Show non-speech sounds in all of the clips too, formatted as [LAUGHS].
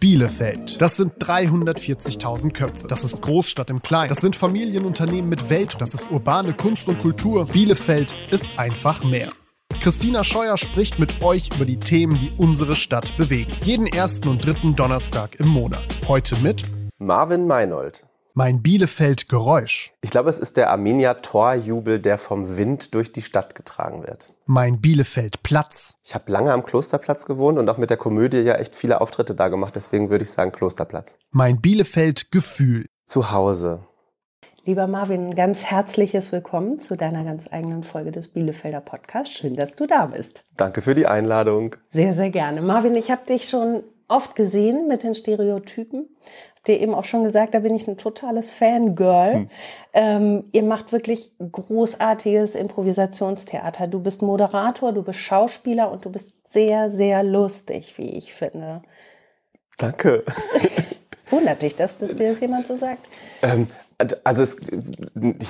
Bielefeld. Das sind 340.000 Köpfe. Das ist Großstadt im Kleinen. Das sind Familienunternehmen mit Welt. Das ist urbane Kunst und Kultur. Bielefeld ist einfach mehr. Christina Scheuer spricht mit euch über die Themen, die unsere Stadt bewegen. Jeden ersten und dritten Donnerstag im Monat. Heute mit Marvin Meinold. Mein Bielefeld Geräusch. Ich glaube, es ist der Arminia Torjubel, der vom Wind durch die Stadt getragen wird. Mein Bielefeld Platz. Ich habe lange am Klosterplatz gewohnt und auch mit der Komödie ja echt viele Auftritte da gemacht, deswegen würde ich sagen Klosterplatz. Mein Bielefeld Gefühl. Zu Hause. Lieber Marvin, ein ganz herzliches Willkommen zu deiner ganz eigenen Folge des Bielefelder Podcasts. Schön, dass du da bist. Danke für die Einladung. Sehr, sehr gerne. Marvin, ich habe dich schon oft gesehen mit den Stereotypen dir eben auch schon gesagt, da bin ich ein totales Fangirl. Hm. Ähm, ihr macht wirklich großartiges Improvisationstheater. Du bist Moderator, du bist Schauspieler und du bist sehr, sehr lustig, wie ich finde. Danke. [LAUGHS] Wundert dich das, dass dir das jemand so sagt? Ähm, also es,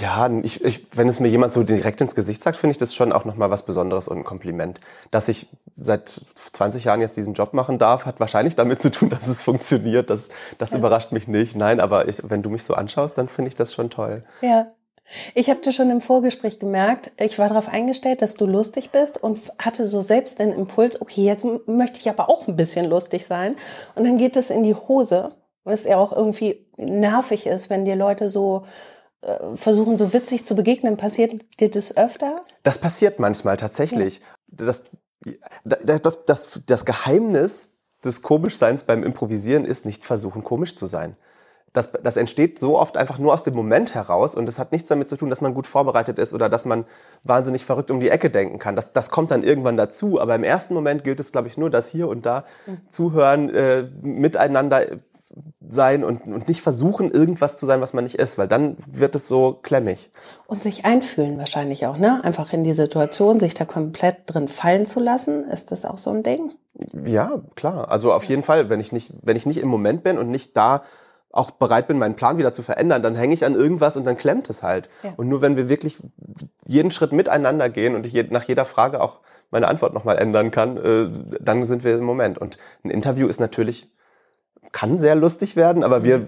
ja, ich, ich, wenn es mir jemand so direkt ins Gesicht sagt, finde ich das schon auch nochmal was Besonderes und ein Kompliment. Dass ich seit 20 Jahren jetzt diesen Job machen darf, hat wahrscheinlich damit zu tun, [LAUGHS] dass es funktioniert. Das, das ja. überrascht mich nicht. Nein, aber ich, wenn du mich so anschaust, dann finde ich das schon toll. Ja. Ich habe dir schon im Vorgespräch gemerkt, ich war darauf eingestellt, dass du lustig bist und hatte so selbst den Impuls, okay, jetzt möchte ich aber auch ein bisschen lustig sein. Und dann geht es in die Hose was ja auch irgendwie nervig ist, wenn dir Leute so äh, versuchen, so witzig zu begegnen. Passiert dir das öfter? Das passiert manchmal tatsächlich. Ja. Das, das, das, das Geheimnis des Komischseins beim Improvisieren ist, nicht versuchen, komisch zu sein. Das, das entsteht so oft einfach nur aus dem Moment heraus und das hat nichts damit zu tun, dass man gut vorbereitet ist oder dass man wahnsinnig verrückt um die Ecke denken kann. Das, das kommt dann irgendwann dazu, aber im ersten Moment gilt es, glaube ich, nur, dass hier und da mhm. zuhören, äh, miteinander sein und, und nicht versuchen, irgendwas zu sein, was man nicht ist, weil dann wird es so klemmig. Und sich einfühlen wahrscheinlich auch, ne? Einfach in die Situation, sich da komplett drin fallen zu lassen, ist das auch so ein Ding? Ja, klar. Also auf jeden Fall, wenn ich nicht, wenn ich nicht im Moment bin und nicht da auch bereit bin, meinen Plan wieder zu verändern, dann hänge ich an irgendwas und dann klemmt es halt. Ja. Und nur wenn wir wirklich jeden Schritt miteinander gehen und ich nach jeder Frage auch meine Antwort nochmal ändern kann, äh, dann sind wir im Moment. Und ein Interview ist natürlich kann sehr lustig werden, aber wir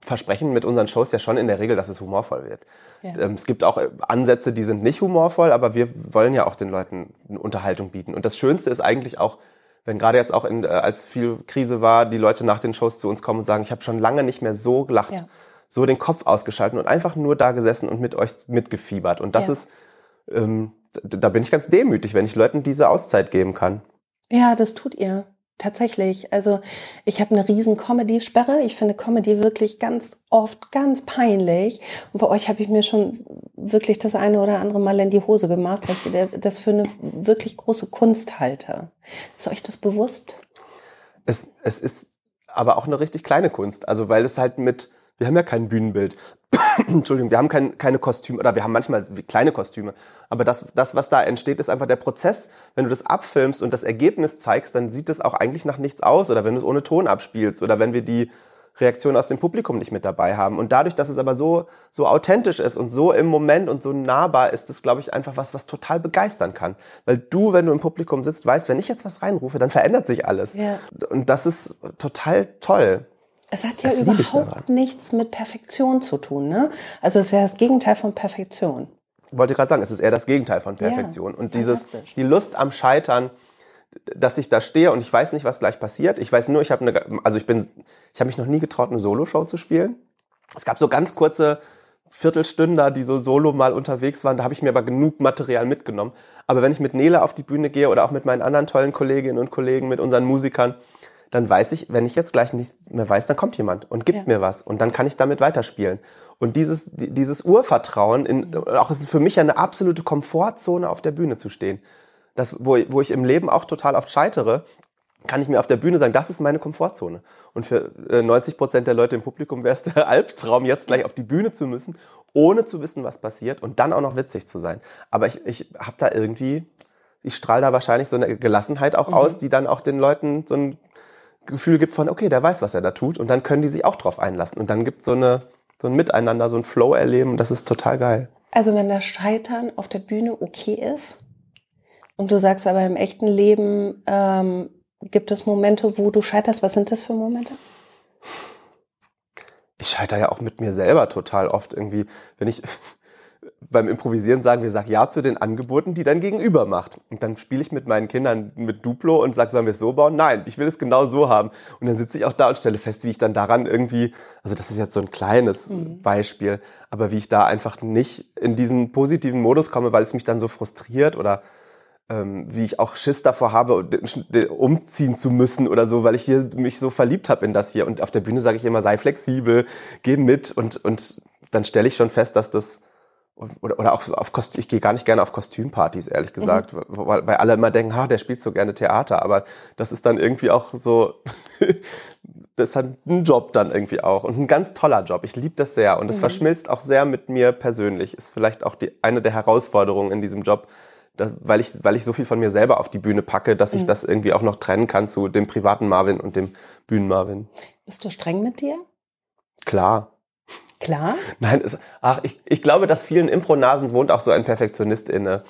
versprechen mit unseren Shows ja schon in der Regel, dass es humorvoll wird. Ja. Ähm, es gibt auch äh, Ansätze, die sind nicht humorvoll, aber wir wollen ja auch den Leuten eine Unterhaltung bieten. Und das Schönste ist eigentlich auch, wenn gerade jetzt auch in, äh, als viel Krise war, die Leute nach den Shows zu uns kommen und sagen, ich habe schon lange nicht mehr so gelacht, ja. so den Kopf ausgeschaltet und einfach nur da gesessen und mit euch mitgefiebert. Und das ja. ist, ähm, da bin ich ganz demütig, wenn ich Leuten diese Auszeit geben kann. Ja, das tut ihr. Tatsächlich. Also ich habe eine riesen Comedy-Sperre. Ich finde Comedy wirklich ganz oft ganz peinlich. Und bei euch habe ich mir schon wirklich das eine oder andere Mal in die Hose gemacht, weil ich das für eine wirklich große Kunst halte. Ist euch das bewusst? Es, es ist aber auch eine richtig kleine Kunst. Also weil es halt mit, wir haben ja kein Bühnenbild. [COUGHS] Entschuldigung, wir haben kein, keine Kostüme oder wir haben manchmal kleine Kostüme. Aber das, das, was da entsteht, ist einfach der Prozess. Wenn du das abfilmst und das Ergebnis zeigst, dann sieht es auch eigentlich nach nichts aus. Oder wenn du es ohne Ton abspielst oder wenn wir die Reaktion aus dem Publikum nicht mit dabei haben. Und dadurch, dass es aber so, so authentisch ist und so im Moment und so nahbar, ist es, glaube ich, einfach was, was total begeistern kann. Weil du, wenn du im Publikum sitzt, weißt, wenn ich jetzt was reinrufe, dann verändert sich alles. Ja. Und das ist total toll. Es hat ja das überhaupt nichts mit Perfektion zu tun, ne? Also es wäre das Gegenteil von Perfektion. Wollte gerade sagen, es ist eher das Gegenteil von Perfektion. Ja, und dieses, die Lust am Scheitern, dass ich da stehe und ich weiß nicht, was gleich passiert. Ich weiß nur, ich habe eine, also ich bin, ich habe mich noch nie getraut, eine Soloshow zu spielen. Es gab so ganz kurze Viertelstünder, die so solo mal unterwegs waren. Da habe ich mir aber genug Material mitgenommen. Aber wenn ich mit Nele auf die Bühne gehe oder auch mit meinen anderen tollen Kolleginnen und Kollegen, mit unseren Musikern, dann weiß ich, wenn ich jetzt gleich nicht mehr weiß, dann kommt jemand und gibt ja. mir was und dann kann ich damit weiterspielen. Und dieses, dieses Urvertrauen, in, auch ist für mich eine absolute Komfortzone auf der Bühne zu stehen. Das, wo, wo ich im Leben auch total oft scheitere, kann ich mir auf der Bühne sagen, das ist meine Komfortzone. Und für 90 äh, Prozent der Leute im Publikum wäre es der [LAUGHS] Albtraum, jetzt gleich auf die Bühne zu müssen, ohne zu wissen, was passiert und dann auch noch witzig zu sein. Aber ich, ich habe da irgendwie, ich strahle da wahrscheinlich so eine Gelassenheit auch mhm. aus, die dann auch den Leuten so ein Gefühl gibt von, okay, der weiß, was er da tut und dann können die sich auch drauf einlassen. Und dann gibt so eine so ein Miteinander, so ein Flow erleben, das ist total geil. Also wenn das Scheitern auf der Bühne okay ist und du sagst aber im echten Leben, ähm, gibt es Momente, wo du scheiterst? Was sind das für Momente? Ich scheitere ja auch mit mir selber total oft irgendwie, wenn ich beim Improvisieren sagen wir, sag ja zu den Angeboten, die dein Gegenüber macht. Und dann spiele ich mit meinen Kindern mit Duplo und sage, sollen wir es so bauen? Nein, ich will es genau so haben. Und dann sitze ich auch da und stelle fest, wie ich dann daran irgendwie, also das ist jetzt so ein kleines mhm. Beispiel, aber wie ich da einfach nicht in diesen positiven Modus komme, weil es mich dann so frustriert oder ähm, wie ich auch Schiss davor habe, umziehen zu müssen oder so, weil ich hier mich so verliebt habe in das hier. Und auf der Bühne sage ich immer, sei flexibel, geh mit und, und dann stelle ich schon fest, dass das oder, oder auch auf Kostüm, ich gehe gar nicht gerne auf Kostümpartys, ehrlich mhm. gesagt, mhm. weil, weil alle immer denken, ha, der spielt so gerne Theater, aber das ist dann irgendwie auch so, [LAUGHS] das hat ein Job dann irgendwie auch und ein ganz toller Job. Ich liebe das sehr und es mhm. verschmilzt auch sehr mit mir persönlich. Ist vielleicht auch die, eine der Herausforderungen in diesem Job, dass, weil ich weil ich so viel von mir selber auf die Bühne packe, dass mhm. ich das irgendwie auch noch trennen kann zu dem privaten Marvin und dem Bühnen Marvin. Bist du streng mit dir? Klar. Klar? Nein, es, ach, ich, ich glaube, dass vielen Impro-Nasen wohnt auch so ein Perfektionist inne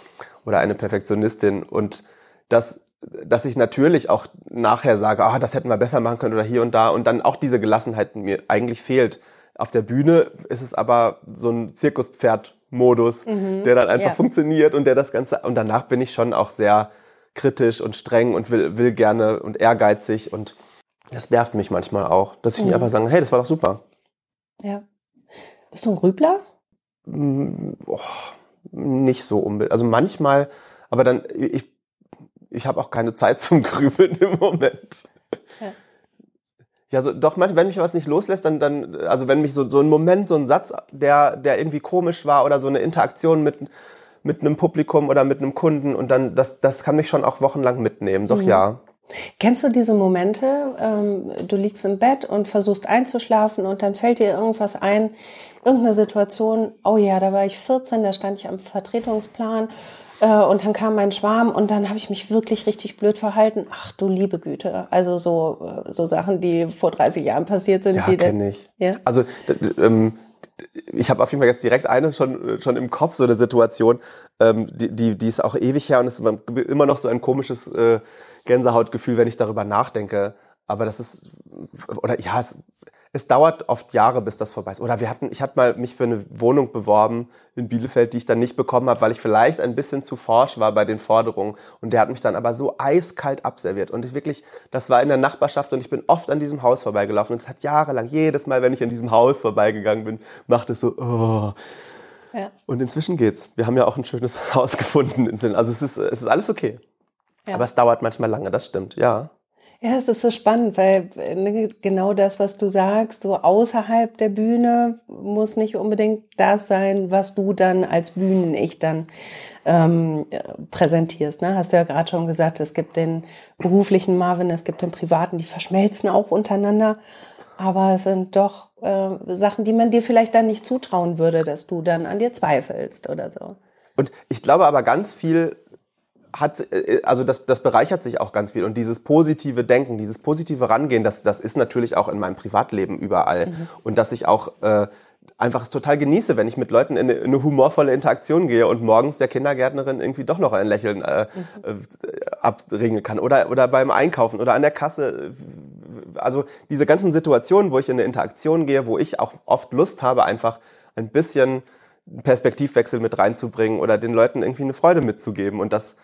oder eine Perfektionistin und dass, dass ich natürlich auch nachher sage, ah, das hätten wir besser machen können oder hier und da und dann auch diese Gelassenheit mir eigentlich fehlt. Auf der Bühne ist es aber so ein Zirkuspferd-Modus, mhm. der dann einfach ja. funktioniert und der das Ganze, und danach bin ich schon auch sehr kritisch und streng und will, will gerne und ehrgeizig und das nervt mich manchmal auch, dass ich mhm. nicht einfach sage, hey, das war doch super. Ja. Bist du ein Grübler? Oh, nicht so unbedingt. Also manchmal, aber dann, ich, ich habe auch keine Zeit [LAUGHS] zum Grübeln im Moment. Ja. Ja, so, doch, manchmal, wenn mich was nicht loslässt, dann, dann, also wenn mich so, so ein Moment, so ein Satz, der, der irgendwie komisch war oder so eine Interaktion mit, mit einem Publikum oder mit einem Kunden und dann, das, das kann mich schon auch wochenlang mitnehmen. Doch, mhm. ja. Kennst du diese Momente, ähm, du liegst im Bett und versuchst einzuschlafen und dann fällt dir irgendwas ein, irgendeine Situation, oh ja, da war ich 14, da stand ich am Vertretungsplan äh, und dann kam mein Schwarm und dann habe ich mich wirklich richtig blöd verhalten. Ach du liebe Güte, also so, äh, so Sachen, die vor 30 Jahren passiert sind. Ja, kenne ich. Ja? Also ähm, ich habe auf jeden Fall jetzt direkt eine schon, schon im Kopf, so eine Situation, ähm, die, die, die ist auch ewig her und es ist immer noch so ein komisches äh, Gänsehautgefühl, wenn ich darüber nachdenke. Aber das ist, oder ja, es, es dauert oft Jahre, bis das vorbei ist. Oder wir hatten, ich hatte mal mich für eine Wohnung beworben in Bielefeld, die ich dann nicht bekommen habe, weil ich vielleicht ein bisschen zu forsch war bei den Forderungen. Und der hat mich dann aber so eiskalt abserviert. Und ich wirklich, das war in der Nachbarschaft und ich bin oft an diesem Haus vorbeigelaufen. Und es hat jahrelang, jedes Mal, wenn ich an diesem Haus vorbeigegangen bin, macht es so, oh. Ja. Und inzwischen geht's. Wir haben ja auch ein schönes [LAUGHS] Haus gefunden. Also es ist, es ist alles okay. Ja. Aber es dauert manchmal lange, das stimmt, ja. Ja, es ist so spannend, weil ne, genau das, was du sagst, so außerhalb der Bühne muss nicht unbedingt das sein, was du dann als Bühnen-Ich dann ähm, präsentierst. Ne? Hast du ja gerade schon gesagt, es gibt den beruflichen Marvin, es gibt den privaten, die verschmelzen auch untereinander. Aber es sind doch äh, Sachen, die man dir vielleicht dann nicht zutrauen würde, dass du dann an dir zweifelst oder so. Und ich glaube aber ganz viel hat, äh, also das, das bereichert sich auch ganz viel. Und dieses positive Denken, dieses positive Rangehen, das, das ist natürlich auch in meinem Privatleben überall. Mhm. Und dass ich auch äh, einfach es total genieße, wenn ich mit Leuten in eine, in eine, humorvolle Interaktion gehe und morgens der Kindergärtnerin irgendwie doch noch ein Lächeln äh, mhm. äh, abringen kann. Oder, oder beim Einkaufen oder an der Kasse. Also diese ganzen Situationen, wo ich in eine Interaktion gehe, wo ich auch oft Lust habe, einfach ein bisschen Perspektivwechsel mit reinzubringen oder den Leuten irgendwie eine Freude mitzugeben. Und das,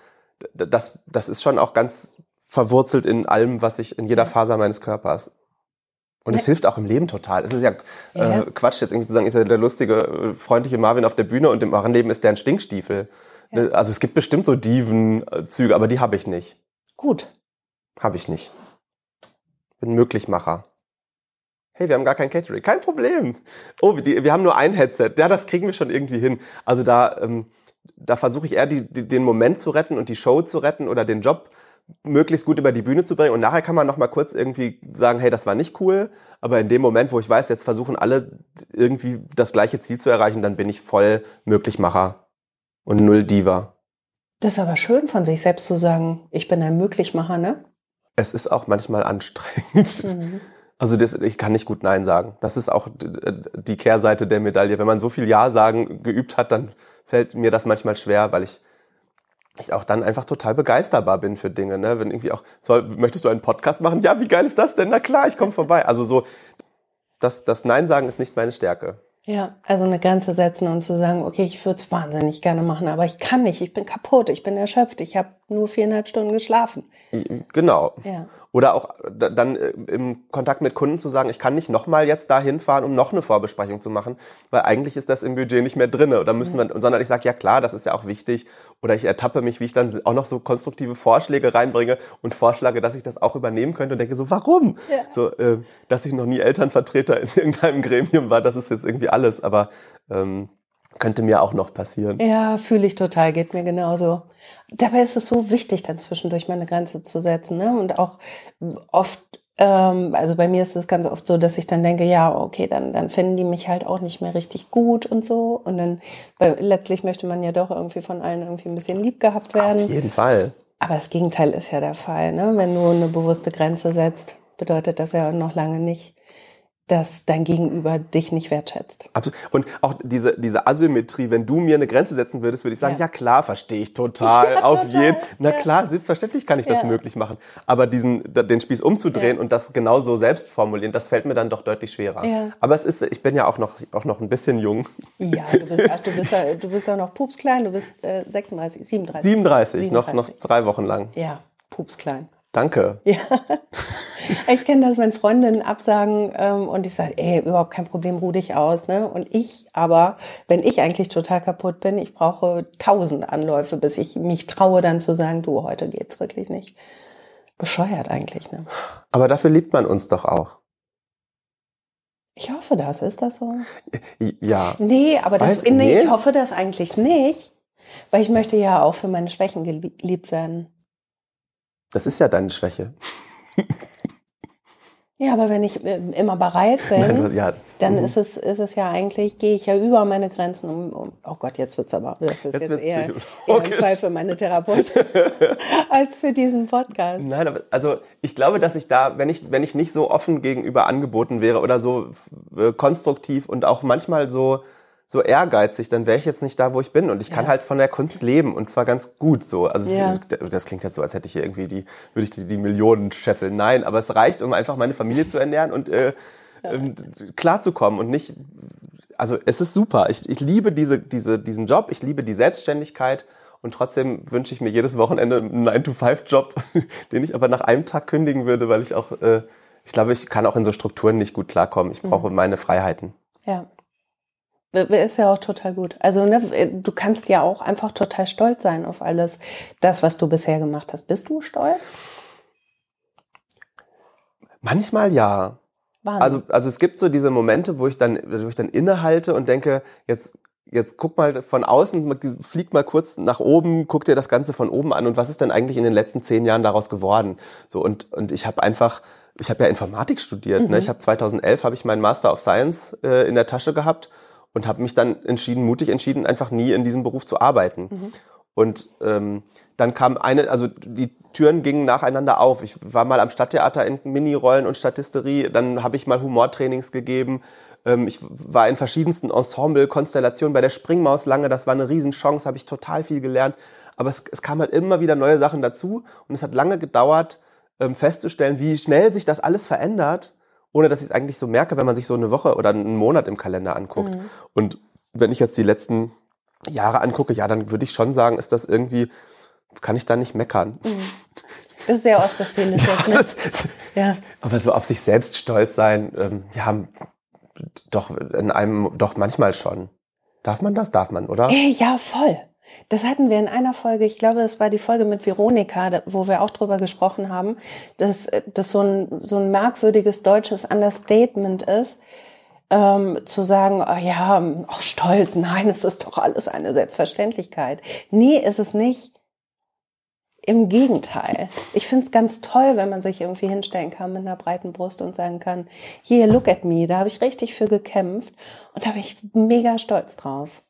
das, das ist schon auch ganz verwurzelt in allem, was ich in jeder Faser meines Körpers. Und es ja. hilft auch im Leben total. Es ist ja, äh, ja. Quatsch, jetzt irgendwie zu sagen, ist ja der lustige, freundliche Marvin auf der Bühne und im wahren Leben ist der ein Stinkstiefel. Ja. Also es gibt bestimmt so Diven-Züge, aber die habe ich nicht. Gut. Habe ich nicht. Bin Möglichmacher. Hey, wir haben gar kein Catering. Kein Problem. Oh, die, wir haben nur ein Headset. Ja, das kriegen wir schon irgendwie hin. Also da, ähm, da versuche ich eher die, die, den Moment zu retten und die Show zu retten oder den Job möglichst gut über die Bühne zu bringen. Und nachher kann man noch mal kurz irgendwie sagen, hey, das war nicht cool. Aber in dem Moment, wo ich weiß, jetzt versuchen alle irgendwie das gleiche Ziel zu erreichen, dann bin ich voll Möglichmacher und null Diva. Das ist aber schön von sich selbst zu sagen, ich bin ein Möglichmacher, ne? Es ist auch manchmal anstrengend. Mhm. Also das, ich kann nicht gut Nein sagen. Das ist auch die Kehrseite der Medaille. Wenn man so viel Ja sagen geübt hat, dann fällt mir das manchmal schwer, weil ich ich auch dann einfach total begeisterbar bin für Dinge. Ne? Wenn irgendwie auch, soll, möchtest du einen Podcast machen? Ja, wie geil ist das denn? Na klar, ich komme vorbei. Also so, das, das Nein sagen ist nicht meine Stärke. Ja, also eine Grenze setzen und zu sagen, okay, ich würde es wahnsinnig gerne machen, aber ich kann nicht, ich bin kaputt, ich bin erschöpft, ich habe nur viereinhalb Stunden geschlafen. Genau. Ja. Oder auch dann äh, im Kontakt mit Kunden zu sagen, ich kann nicht nochmal jetzt da hinfahren, um noch eine Vorbesprechung zu machen, weil eigentlich ist das im Budget nicht mehr drinne. Oder müssen wir, sondern ich sage, ja klar, das ist ja auch wichtig. Oder ich ertappe mich, wie ich dann auch noch so konstruktive Vorschläge reinbringe und vorschlage, dass ich das auch übernehmen könnte und denke so, warum? Ja. So, äh, dass ich noch nie Elternvertreter in [LAUGHS] irgendeinem Gremium war, das ist jetzt irgendwie alles. Aber ähm, könnte mir auch noch passieren. Ja, fühle ich total, geht mir genauso. Dabei ist es so wichtig, dann zwischendurch mal eine Grenze zu setzen. Ne? Und auch oft, ähm, also bei mir ist es ganz oft so, dass ich dann denke, ja, okay, dann, dann finden die mich halt auch nicht mehr richtig gut und so. Und dann, weil letztlich möchte man ja doch irgendwie von allen irgendwie ein bisschen lieb gehabt werden. Auf jeden Fall. Aber das Gegenteil ist ja der Fall. Ne? Wenn du eine bewusste Grenze setzt, bedeutet das ja noch lange nicht, dass dein Gegenüber dich nicht wertschätzt. Absolut. Und auch diese, diese Asymmetrie, wenn du mir eine Grenze setzen würdest, würde ich sagen, ja, ja klar, verstehe ich total, [LAUGHS] ja, auf jeden. Na ja. klar, selbstverständlich kann ich das möglich machen. Aber diesen, den Spieß umzudrehen und das genauso selbst formulieren, das fällt mir dann doch deutlich schwerer. Aber es ist, ich bin ja auch noch, auch noch ein bisschen jung. Ja, du bist, ach, du bist, du bist auch noch pupsklein, du bist äh, 36, 37. 37, 37. Noch, noch drei Wochen lang. Ja, pupsklein. Danke. [LAUGHS] Ja. Ich kenne das, wenn Freundinnen absagen ähm, und ich sage, ey, überhaupt kein Problem, ruh dich aus. Ne? Und ich aber, wenn ich eigentlich total kaputt bin, ich brauche tausend Anläufe, bis ich mich traue, dann zu sagen, du, heute geht's wirklich nicht. Bescheuert eigentlich. Ne? Aber dafür liebt man uns doch auch. Ich hoffe das. Ist das so? Ja. Nee, aber das, nee, nee, ich hoffe das eigentlich nicht. Weil ich möchte ja auch für meine Schwächen geliebt werden. Das ist ja deine Schwäche. Ja, aber wenn ich äh, immer bereit [LAUGHS] bin, Nein, ja. dann mhm. ist, es, ist es ja eigentlich, gehe ich ja über meine Grenzen. Um, um oh Gott, jetzt wird es aber, das ist jetzt, jetzt eher, eher ein Fall für meine Therapeutin [LAUGHS] als für diesen Podcast. Nein, aber also ich glaube, dass ich da, wenn ich, wenn ich nicht so offen gegenüber angeboten wäre oder so äh, konstruktiv und auch manchmal so so ehrgeizig, dann wäre ich jetzt nicht da, wo ich bin. Und ich kann ja. halt von der Kunst leben und zwar ganz gut so. Also ja. es, das klingt jetzt so, als hätte ich hier irgendwie die, würde ich die, die Millionen scheffeln. Nein, aber es reicht, um einfach meine Familie zu ernähren und äh, ja. ähm, klarzukommen und nicht. Also es ist super. Ich, ich liebe diese, diese, diesen Job, ich liebe die Selbstständigkeit. Und trotzdem wünsche ich mir jedes Wochenende einen 9-to-5-Job, [LAUGHS] den ich aber nach einem Tag kündigen würde, weil ich auch, äh, ich glaube, ich kann auch in so Strukturen nicht gut klarkommen. Ich brauche mhm. meine Freiheiten. Ja, ist ja auch total gut. Also ne, du kannst ja auch einfach total stolz sein auf alles, das, was du bisher gemacht hast. Bist du stolz? Manchmal ja. Wahnsinn. Also, also es gibt so diese Momente, wo ich dann, wo ich dann innehalte und denke, jetzt, jetzt guck mal von außen, flieg mal kurz nach oben, guck dir das Ganze von oben an und was ist denn eigentlich in den letzten zehn Jahren daraus geworden? So und und ich habe einfach, ich habe ja Informatik studiert. Ne? Mhm. Ne? Ich habe 2011 habe ich meinen Master of Science äh, in der Tasche gehabt und habe mich dann entschieden, mutig entschieden, einfach nie in diesem Beruf zu arbeiten. Mhm. Und ähm, dann kam eine, also die Türen gingen nacheinander auf. Ich war mal am Stadttheater in Minirollen und Statisterie, dann habe ich mal Humortrainings gegeben. Ähm, ich war in verschiedensten Ensemble-Konstellationen bei der Springmaus lange, das war eine Riesenchance, habe ich total viel gelernt. Aber es, es kam halt immer wieder neue Sachen dazu und es hat lange gedauert, ähm, festzustellen, wie schnell sich das alles verändert ohne dass ich es eigentlich so merke, wenn man sich so eine Woche oder einen Monat im Kalender anguckt. Mhm. Und wenn ich jetzt die letzten Jahre angucke, ja, dann würde ich schon sagen, ist das irgendwie, kann ich da nicht meckern. Mhm. Das ist sehr ostwestfälisch [LAUGHS] jetzt, ne? Ist, ja. Aber so auf sich selbst stolz sein, ähm, ja, doch in einem, doch manchmal schon. Darf man das? Darf man, oder? Ja, voll. Das hatten wir in einer Folge, ich glaube, es war die Folge mit Veronika, wo wir auch drüber gesprochen haben, dass das so ein, so ein merkwürdiges deutsches Understatement ist, ähm, zu sagen, oh ja, oh, stolz, nein, es ist doch alles eine Selbstverständlichkeit. Nee, ist es nicht. Im Gegenteil. Ich finde es ganz toll, wenn man sich irgendwie hinstellen kann mit einer breiten Brust und sagen kann, hier, look at me, da habe ich richtig für gekämpft und da bin ich mega stolz drauf.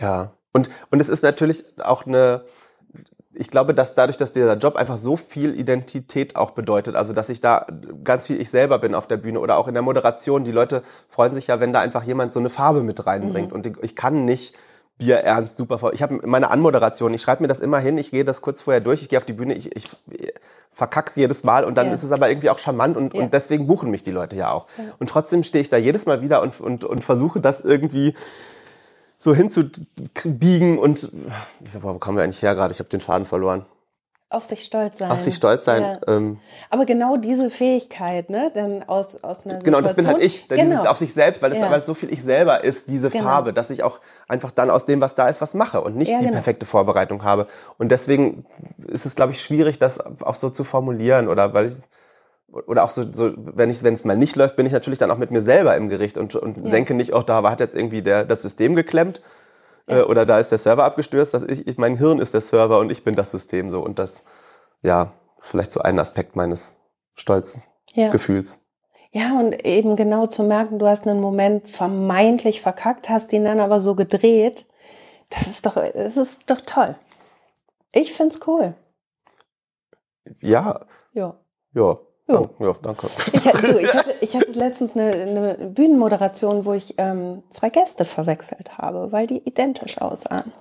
Ja, und, und es ist natürlich auch eine, ich glaube, dass dadurch, dass dieser Job einfach so viel Identität auch bedeutet, also dass ich da ganz viel ich selber bin auf der Bühne oder auch in der Moderation, die Leute freuen sich ja, wenn da einfach jemand so eine Farbe mit reinbringt. Mhm. Und ich kann nicht bierernst, super vor. Ich habe meine Anmoderation, ich schreibe mir das immer hin, ich gehe das kurz vorher durch, ich gehe auf die Bühne, ich, ich verkack's jedes Mal und dann ja. ist es aber irgendwie auch charmant und, ja. und deswegen buchen mich die Leute ja auch. Ja. Und trotzdem stehe ich da jedes Mal wieder und, und, und versuche das irgendwie so hinzubiegen und wo kommen wir eigentlich her gerade? Ich habe den Faden verloren. Auf sich stolz sein. Auf sich stolz sein. Ja. Ähm, Aber genau diese Fähigkeit, ne, dann aus, aus einer Genau, das bin halt ich. Genau. Dieses auf sich selbst, weil es ja. weil so viel ich selber ist, diese genau. Farbe, dass ich auch einfach dann aus dem, was da ist, was mache und nicht ja, die genau. perfekte Vorbereitung habe. Und deswegen ist es, glaube ich, schwierig, das auch so zu formulieren oder weil ich, oder auch so, so wenn ich wenn es mal nicht läuft, bin ich natürlich dann auch mit mir selber im Gericht und, und denke nicht, oh, da hat jetzt irgendwie der, das System geklemmt ja. äh, oder da ist der Server abgestürzt. Dass ich, ich, mein Hirn ist der Server und ich bin das System so. Und das, ja, vielleicht so ein Aspekt meines stolzen ja. Gefühls. Ja, und eben genau zu merken, du hast einen Moment vermeintlich verkackt, hast ihn dann aber so gedreht. Das ist doch, das ist doch toll. Ich find's cool. Ja. Ja. Ja. Ja, ja danke. Ich, du, ich, hatte, [LAUGHS] ich hatte letztens eine, eine Bühnenmoderation, wo ich ähm, zwei Gäste verwechselt habe, weil die identisch aussahen.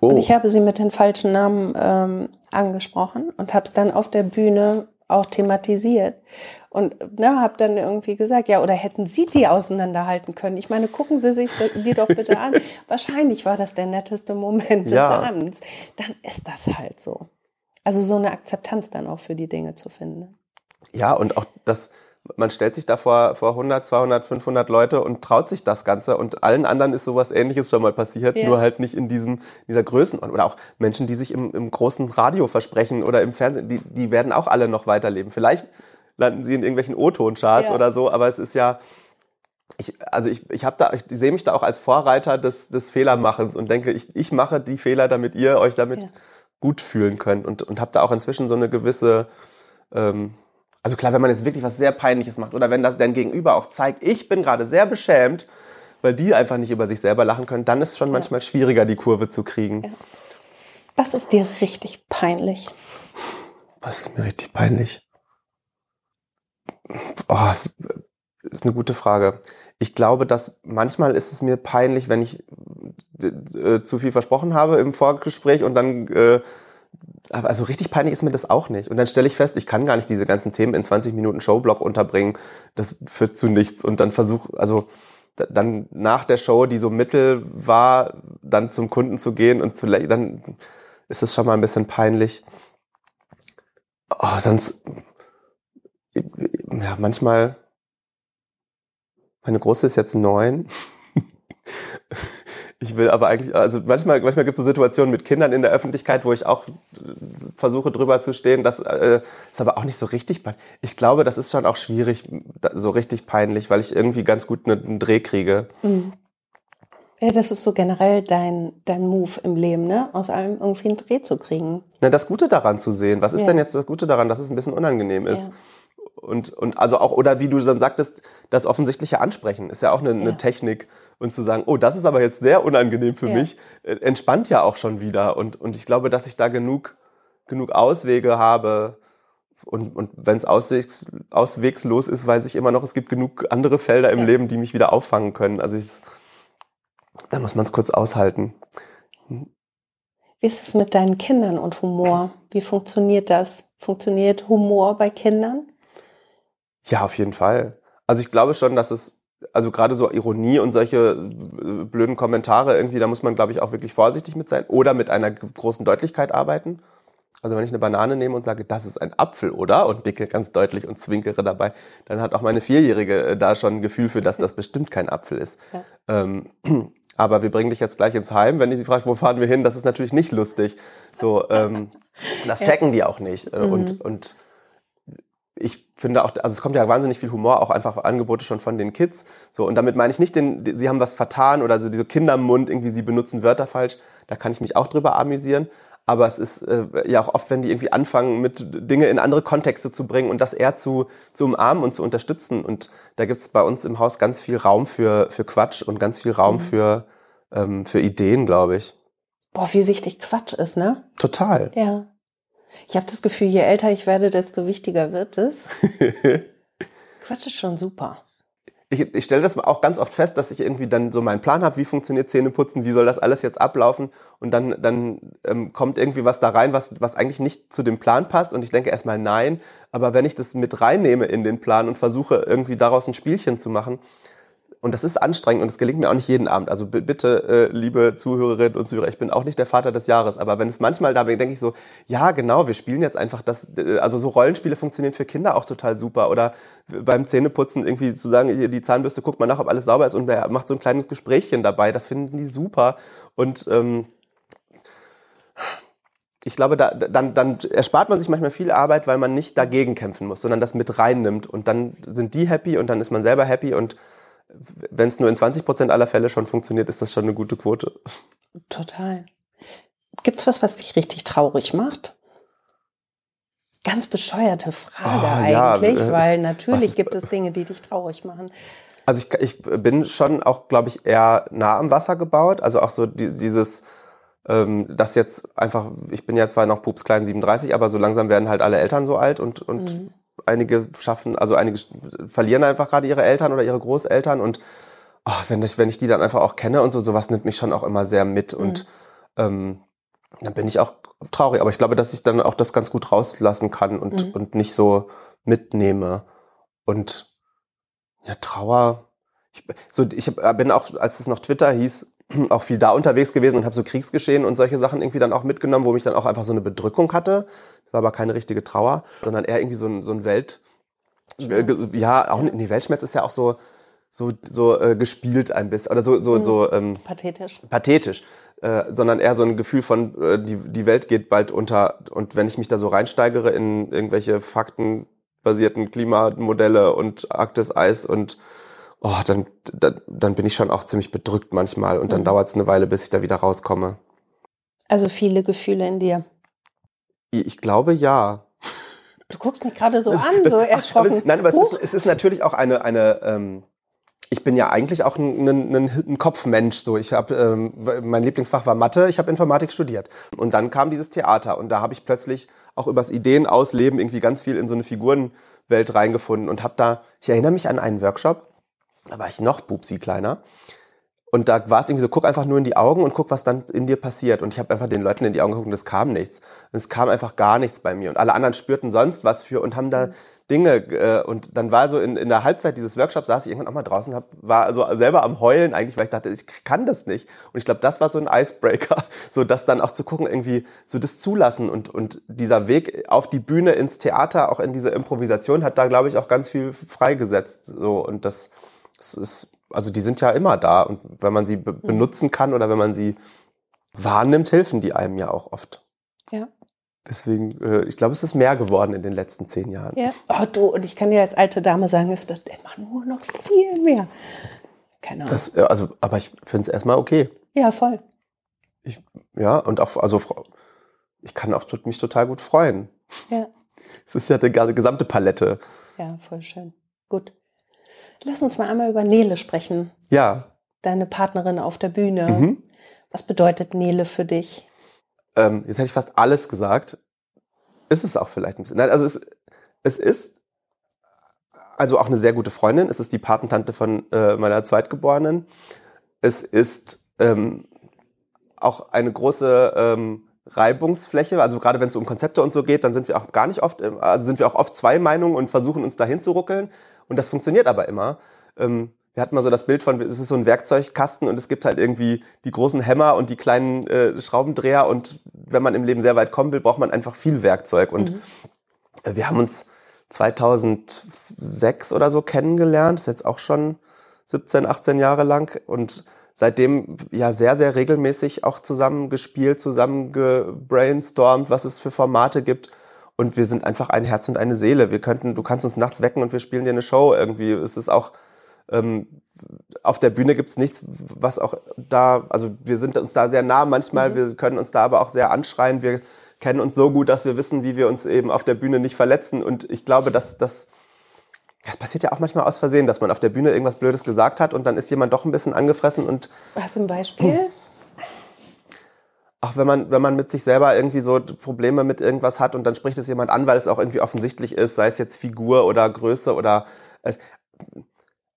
Oh. Und ich habe sie mit den falschen Namen ähm, angesprochen und habe es dann auf der Bühne auch thematisiert. Und ne, habe dann irgendwie gesagt, ja, oder hätten Sie die auseinanderhalten können? Ich meine, gucken Sie sich die doch bitte an. [LAUGHS] Wahrscheinlich war das der netteste Moment des ja. Abends. Dann ist das halt so. Also so eine Akzeptanz dann auch für die Dinge zu finden. Ja, und auch das, man stellt sich da vor, vor 100, 200, 500 Leute und traut sich das Ganze und allen anderen ist sowas ähnliches schon mal passiert, ja. nur halt nicht in diesem, dieser Größenordnung. Oder auch Menschen, die sich im, im großen Radio versprechen oder im Fernsehen, die, die werden auch alle noch weiterleben. Vielleicht landen sie in irgendwelchen O-Ton-Charts ja. oder so, aber es ist ja, ich, also ich, ich da, ich sehe mich da auch als Vorreiter des, des Fehlermachens und denke, ich, ich mache die Fehler, damit ihr euch damit ja. gut fühlen könnt und, und habe da auch inzwischen so eine gewisse ähm, also klar, wenn man jetzt wirklich was sehr Peinliches macht oder wenn das dein Gegenüber auch zeigt, ich bin gerade sehr beschämt, weil die einfach nicht über sich selber lachen können, dann ist es schon ja. manchmal schwieriger, die Kurve zu kriegen. Ja. Was ist dir richtig peinlich? Was ist mir richtig peinlich? Oh, ist eine gute Frage. Ich glaube, dass manchmal ist es mir peinlich, wenn ich äh, zu viel versprochen habe im Vorgespräch und dann äh, aber also richtig peinlich ist mir das auch nicht. Und dann stelle ich fest, ich kann gar nicht diese ganzen Themen in 20 Minuten Showblock unterbringen. Das führt zu nichts. Und dann versuche, also dann nach der Show, die so mittel war, dann zum Kunden zu gehen und zu, dann ist es schon mal ein bisschen peinlich. Oh, sonst, ja, manchmal, meine Große ist jetzt neun. Ich will aber eigentlich, also manchmal, manchmal gibt es so Situationen mit Kindern in der Öffentlichkeit, wo ich auch versuche drüber zu stehen. Das äh, ist aber auch nicht so richtig peinlich. Ich glaube, das ist schon auch schwierig, so richtig peinlich, weil ich irgendwie ganz gut einen Dreh kriege. Mhm. Ja, das ist so generell dein, dein Move im Leben, ne? Aus allem irgendwie einen Dreh zu kriegen. Na, das Gute daran zu sehen. Was ist ja. denn jetzt das Gute daran, dass es ein bisschen unangenehm ist? Ja. Und, und also auch, oder wie du dann sagtest, das offensichtliche Ansprechen ist ja auch eine, eine ja. Technik und zu sagen, oh, das ist aber jetzt sehr unangenehm für ja. mich, äh, entspannt ja auch schon wieder. Und, und ich glaube, dass ich da genug, genug Auswege habe. Und, und wenn es auswegs, auswegslos ist, weiß ich immer noch, es gibt genug andere Felder im ja. Leben, die mich wieder auffangen können. Also ich, da muss man es kurz aushalten. Wie ist es mit deinen Kindern und Humor? Wie funktioniert das? Funktioniert Humor bei Kindern? Ja, auf jeden Fall. Also ich glaube schon, dass es also gerade so Ironie und solche äh, blöden Kommentare irgendwie, da muss man, glaube ich, auch wirklich vorsichtig mit sein oder mit einer großen Deutlichkeit arbeiten. Also wenn ich eine Banane nehme und sage, das ist ein Apfel, oder? Und dicke ganz deutlich und zwinkere dabei, dann hat auch meine Vierjährige äh, da schon ein Gefühl für, dass das bestimmt kein Apfel ist. Ja. Ähm, [CLEARS THROAT] aber wir bringen dich jetzt gleich ins Heim. Wenn die sie fragt, wo fahren wir hin, das ist natürlich nicht lustig. So, ähm, das [LAUGHS] checken die auch nicht. Äh, mhm. Und, und ich finde auch, also es kommt ja wahnsinnig viel Humor, auch einfach Angebote schon von den Kids. So, und damit meine ich nicht, den, sie haben was vertan oder so diese Kinder im Mund, irgendwie sie benutzen Wörter falsch. Da kann ich mich auch drüber amüsieren. Aber es ist äh, ja auch oft, wenn die irgendwie anfangen, mit Dinge in andere Kontexte zu bringen und das eher zu, zu umarmen und zu unterstützen. Und da gibt es bei uns im Haus ganz viel Raum für, für Quatsch und ganz viel Raum mhm. für, ähm, für Ideen, glaube ich. Boah, wie wichtig Quatsch ist, ne? Total. Ja. Ich habe das Gefühl, je älter ich werde, desto wichtiger wird es. [LAUGHS] Quatsch ist schon super. ich, ich stelle das auch ganz oft fest, dass ich irgendwie dann so meinen Plan habe, wie funktioniert Zähneputzen, wie soll das alles jetzt ablaufen und dann, dann ähm, kommt irgendwie was da rein, was, was eigentlich nicht zu dem Plan passt und ich denke erstmal nein, aber wenn ich das mit reinnehme in den Plan und versuche irgendwie daraus ein Spielchen zu machen, und das ist anstrengend und das gelingt mir auch nicht jeden Abend. Also bitte, äh, liebe Zuhörerinnen und Zuhörer, ich bin auch nicht der Vater des Jahres, aber wenn es manchmal da bin, denke ich so, ja genau, wir spielen jetzt einfach das, also so Rollenspiele funktionieren für Kinder auch total super. Oder beim Zähneputzen irgendwie zu sagen, die Zahnbürste, guckt mal nach, ob alles sauber ist und macht so ein kleines Gesprächchen dabei. Das finden die super. Und ähm, ich glaube, da, dann, dann erspart man sich manchmal viel Arbeit, weil man nicht dagegen kämpfen muss, sondern das mit reinnimmt. Und dann sind die happy und dann ist man selber happy und wenn es nur in 20 Prozent aller Fälle schon funktioniert, ist das schon eine gute Quote. Total. Gibt es was, was dich richtig traurig macht? Ganz bescheuerte Frage oh, eigentlich, ja, weil natürlich ist, gibt es Dinge, die dich traurig machen. Also ich, ich bin schon auch, glaube ich, eher nah am Wasser gebaut. Also auch so die, dieses, ähm, das jetzt einfach, ich bin ja zwar noch Pups klein 37, aber so langsam werden halt alle Eltern so alt und, und mhm einige schaffen, also einige verlieren einfach gerade ihre Eltern oder ihre Großeltern und oh, wenn, ich, wenn ich die dann einfach auch kenne und so, sowas nimmt mich schon auch immer sehr mit mhm. und ähm, dann bin ich auch traurig. Aber ich glaube, dass ich dann auch das ganz gut rauslassen kann und, mhm. und nicht so mitnehme. Und ja, Trauer. Ich, so, ich bin auch, als es noch Twitter hieß, [CLEARS THROAT] auch viel da unterwegs gewesen und habe so Kriegsgeschehen und solche Sachen irgendwie dann auch mitgenommen, wo mich dann auch einfach so eine Bedrückung hatte. Das war aber keine richtige Trauer, sondern eher irgendwie so ein, so ein Welt, äh, ja, auch nee, Weltschmerz ist ja auch so so so äh, gespielt ein bisschen oder so so mhm. so ähm, pathetisch. Pathetisch, äh, sondern eher so ein Gefühl von äh, die die Welt geht bald unter und wenn ich mich da so reinsteigere in irgendwelche faktenbasierten Klimamodelle und Arktis-Eis und oh, dann, dann, dann bin ich schon auch ziemlich bedrückt manchmal und dann mhm. dauert es eine Weile, bis ich da wieder rauskomme. Also viele Gefühle in dir. Ich glaube ja. Du guckst mich gerade so [LAUGHS] an, so erschrocken. Aber, nein, aber es ist, es ist, natürlich auch eine, eine ähm, ich bin ja eigentlich auch ein, ein, ein Kopfmensch. So, ich habe ähm, mein Lieblingsfach war Mathe. Ich habe Informatik studiert und dann kam dieses Theater und da habe ich plötzlich auch übers Ideen ausleben irgendwie ganz viel in so eine Figurenwelt reingefunden und habe da. Ich erinnere mich an einen Workshop da war ich noch Bubsi kleiner. Und da war es irgendwie so, guck einfach nur in die Augen und guck, was dann in dir passiert. Und ich habe einfach den Leuten in die Augen geguckt und es kam nichts. Und es kam einfach gar nichts bei mir. Und alle anderen spürten sonst was für und haben da mhm. Dinge. Äh, und dann war so in, in der Halbzeit dieses Workshops, saß ich irgendwann auch mal draußen, hab, war also selber am Heulen eigentlich, weil ich dachte, ich kann das nicht. Und ich glaube, das war so ein Icebreaker, [LAUGHS] so das dann auch zu gucken, irgendwie so das zulassen. Und, und dieser Weg auf die Bühne, ins Theater, auch in diese Improvisation, hat da, glaube ich, auch ganz viel freigesetzt. So, und das es ist, also die sind ja immer da und wenn man sie be mhm. benutzen kann oder wenn man sie wahrnimmt, helfen die einem ja auch oft. Ja. Deswegen, äh, ich glaube, es ist mehr geworden in den letzten zehn Jahren. Ja. Oh, du, und ich kann dir als alte Dame sagen, es wird immer nur noch viel mehr. Keine Ahnung. Das, äh, also, aber ich finde es erstmal okay. Ja, voll. Ich, ja, und auch, also ich kann auch mich total gut freuen. Ja. Es ist ja die gesamte Palette. Ja, voll schön. Gut. Lass uns mal einmal über Nele sprechen. Ja. Deine Partnerin auf der Bühne. Mhm. Was bedeutet Nele für dich? Ähm, jetzt hätte ich fast alles gesagt. Ist es auch vielleicht ein bisschen. Nein, also es, es ist also auch eine sehr gute Freundin. Es ist die Patentante von äh, meiner Zweitgeborenen. Es ist ähm, auch eine große ähm, Reibungsfläche. Also gerade wenn es um Konzepte und so geht, dann sind wir auch gar nicht oft, also sind wir auch oft zwei Meinungen und versuchen uns dahin zu ruckeln. Und das funktioniert aber immer. Ähm, wir hatten mal so das Bild von, es ist so ein Werkzeugkasten und es gibt halt irgendwie die großen Hämmer und die kleinen äh, Schraubendreher und wenn man im Leben sehr weit kommen will, braucht man einfach viel Werkzeug. Und mhm. Äh, wir haben uns 2006 oder so kennengelernt, das ist jetzt auch schon 17, 18 Jahre lang und seitdem ja sehr, sehr regelmäßig auch zusammen gespielt, zusammen gebrainstormt, was es für Formate gibt und wir sind einfach ein Herz und eine Seele. Wir könnten, du kannst uns nachts wecken und wir spielen dir eine Show irgendwie. Es ist auch ähm, auf der Bühne gibt's nichts, was auch da, also wir sind uns da sehr nah manchmal, mhm. wir können uns da aber auch sehr anschreien. Wir kennen uns so gut, dass wir wissen, wie wir uns eben auf der Bühne nicht verletzen. Und ich glaube, dass das das passiert ja auch manchmal aus Versehen, dass man auf der Bühne irgendwas Blödes gesagt hat und dann ist jemand doch ein bisschen angefressen und. Hast du ein Beispiel? auch wenn man, wenn man mit sich selber irgendwie so Probleme mit irgendwas hat und dann spricht es jemand an, weil es auch irgendwie offensichtlich ist, sei es jetzt Figur oder Größe oder äh,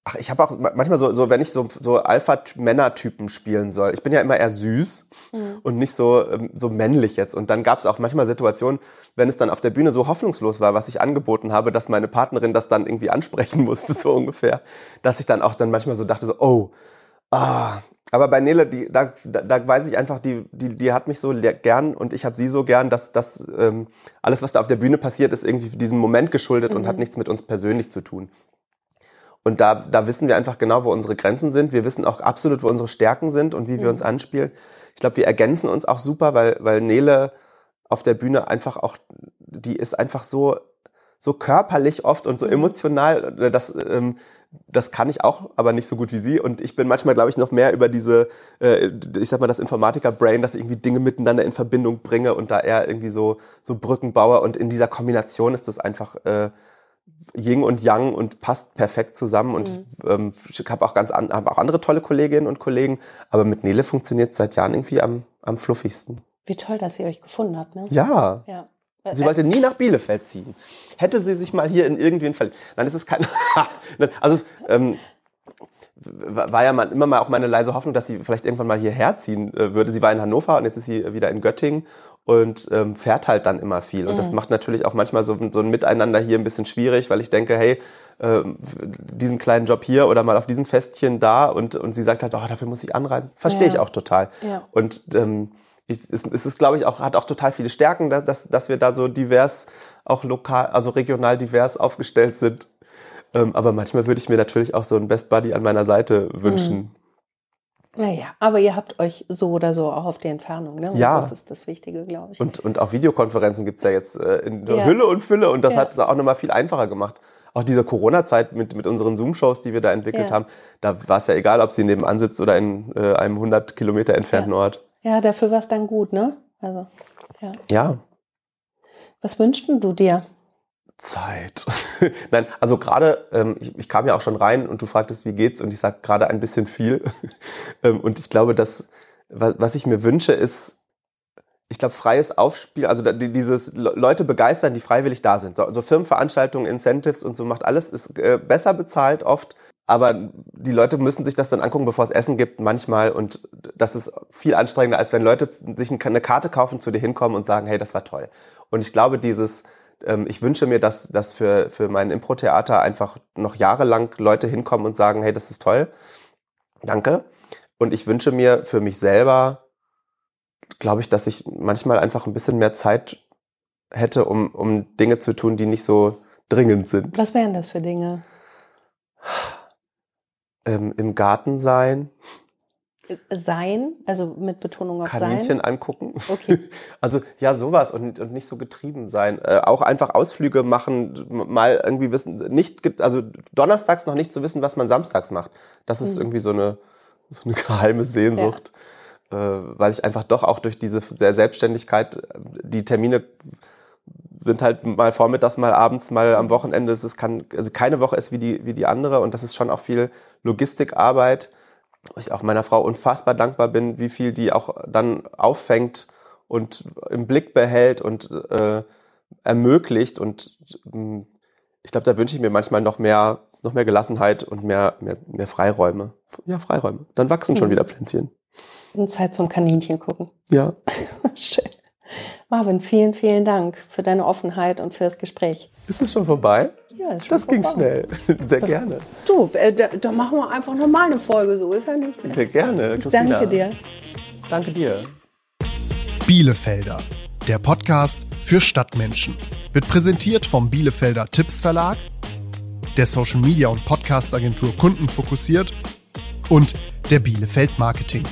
Ach, ich habe auch manchmal so, so wenn ich so, so Alpha-Männer-Typen spielen soll. Ich bin ja immer eher süß mhm. und nicht so, ähm, so männlich jetzt. Und dann gab es auch manchmal Situationen, wenn es dann auf der Bühne so hoffnungslos war, was ich angeboten habe, dass meine Partnerin das dann irgendwie ansprechen [LAUGHS] musste, so ungefähr, dass ich dann auch dann manchmal so dachte, so, oh, ah. Aber bei Nele, die, da, da, da weiß ich einfach, die, die, die hat mich so gern und ich habe sie so gern, dass dass ähm, alles, was da auf der Bühne passiert, ist irgendwie diesem Moment geschuldet mhm. und hat nichts mit uns persönlich zu tun. Und da, da wissen wir einfach genau, wo unsere Grenzen sind. Wir wissen auch absolut, wo unsere Stärken sind und wie wir uns anspielen. Ich glaube, wir ergänzen uns auch super, weil, weil Nele auf der Bühne einfach auch, die ist einfach so, so körperlich oft und so emotional, dass, ähm, das kann ich auch, aber nicht so gut wie sie. Und ich bin manchmal, glaube ich, noch mehr über diese, äh, ich sag mal, das Informatiker-Brain, dass ich irgendwie Dinge miteinander in Verbindung bringe und da eher irgendwie so, so Brücken baue. Und in dieser Kombination ist das einfach äh, Ying und Yang und passt perfekt zusammen. Und mhm. ähm, ich habe auch ganz an, hab auch andere tolle Kolleginnen und Kollegen, aber mit Nele funktioniert es seit Jahren irgendwie am, am fluffigsten. Wie toll, dass sie euch gefunden hat, ne? Ja. ja. Sie wollte nie nach Bielefeld ziehen. Hätte sie sich mal hier in irgendwen verliebt. Nein, das ist kein. [LAUGHS] also ähm, war ja mal, immer mal auch meine leise Hoffnung, dass sie vielleicht irgendwann mal hierher ziehen äh, würde. Sie war in Hannover und jetzt ist sie wieder in Göttingen und ähm, fährt halt dann immer viel. Und mhm. das macht natürlich auch manchmal so, so ein Miteinander hier ein bisschen schwierig, weil ich denke, hey, äh, diesen kleinen Job hier oder mal auf diesem Festchen da und, und sie sagt halt, oh, dafür muss ich anreisen. Verstehe ja. ich auch total. Ja. Und ähm, ich, es, es ist, glaube ich, auch, hat auch total viele Stärken, dass, dass, dass wir da so divers, auch lokal, also regional divers aufgestellt sind. Ähm, aber manchmal würde ich mir natürlich auch so einen Best Buddy an meiner Seite wünschen. Mhm. Naja, aber ihr habt euch so oder so auch auf die Entfernung, ne? Und ja. das ist das Wichtige, glaube ich. Und, und auch Videokonferenzen gibt's ja jetzt äh, in ja. Hülle und Fülle und das ja. hat es auch nochmal viel einfacher gemacht. Auch diese Corona-Zeit mit, mit unseren Zoom-Shows, die wir da entwickelt ja. haben, da war es ja egal, ob sie nebenan sitzt oder in äh, einem 100 Kilometer entfernten Ort. Ja, dafür war es dann gut, ne? Also, ja. Ja. Was wünschst du dir? Zeit. [LAUGHS] Nein, also gerade, ähm, ich, ich, kam ja auch schon rein und du fragtest, wie geht's? Und ich sag gerade ein bisschen viel. [LAUGHS] ähm, und ich glaube, dass was, was ich mir wünsche, ist, ich glaube, freies Aufspiel, also dieses Leute begeistern, die freiwillig da sind. So, so Firmenveranstaltungen, Incentives und so macht alles, ist äh, besser bezahlt oft. Aber die Leute müssen sich das dann angucken, bevor es Essen gibt, manchmal. Und das ist viel anstrengender, als wenn Leute sich eine Karte kaufen, zu dir hinkommen und sagen, hey, das war toll. Und ich glaube, dieses, ich wünsche mir, dass, dass für, für mein Impro-Theater einfach noch jahrelang Leute hinkommen und sagen, hey, das ist toll. Danke. Und ich wünsche mir für mich selber, glaube ich, dass ich manchmal einfach ein bisschen mehr Zeit hätte, um, um Dinge zu tun, die nicht so dringend sind. Was wären das für Dinge? Ähm, Im Garten sein sein, also mit Betonung auf Kaninchen sein. angucken. Okay. [LAUGHS] Also ja, sowas und, und nicht so getrieben sein. Äh, auch einfach Ausflüge machen, mal irgendwie wissen, nicht, also donnerstags noch nicht zu wissen, was man samstags macht. Das ist mhm. irgendwie so eine, so eine [LAUGHS] geheime Sehnsucht. Ja. Äh, weil ich einfach doch auch durch diese Selbstständigkeit, die Termine sind halt mal vormittags, mal abends, mal am Wochenende. Es kann, also keine Woche ist wie die, wie die andere und das ist schon auch viel Logistikarbeit ich auch meiner Frau unfassbar dankbar bin, wie viel die auch dann auffängt und im Blick behält und äh, ermöglicht. Und äh, ich glaube, da wünsche ich mir manchmal noch mehr, noch mehr Gelassenheit und mehr, mehr, mehr Freiräume. Ja, Freiräume. Dann wachsen schon mhm. wieder Pflänzchen. Und Zeit zum Kaninchen gucken. Ja. [LAUGHS] Schön. Marvin, vielen, vielen Dank für deine Offenheit und fürs Gespräch. Ist es schon vorbei? Ja, ist schon Das vorbei. ging schnell. [LAUGHS] Sehr gerne. Du, äh, da, da, machen wir einfach nochmal eine Folge, so ist ja nicht. Sehr gerne. Ich danke dir. Danke dir. Bielefelder, der Podcast für Stadtmenschen, wird präsentiert vom Bielefelder Tipps Verlag, der Social Media und Podcast Agentur Kunden fokussiert und der Bielefeld Marketing.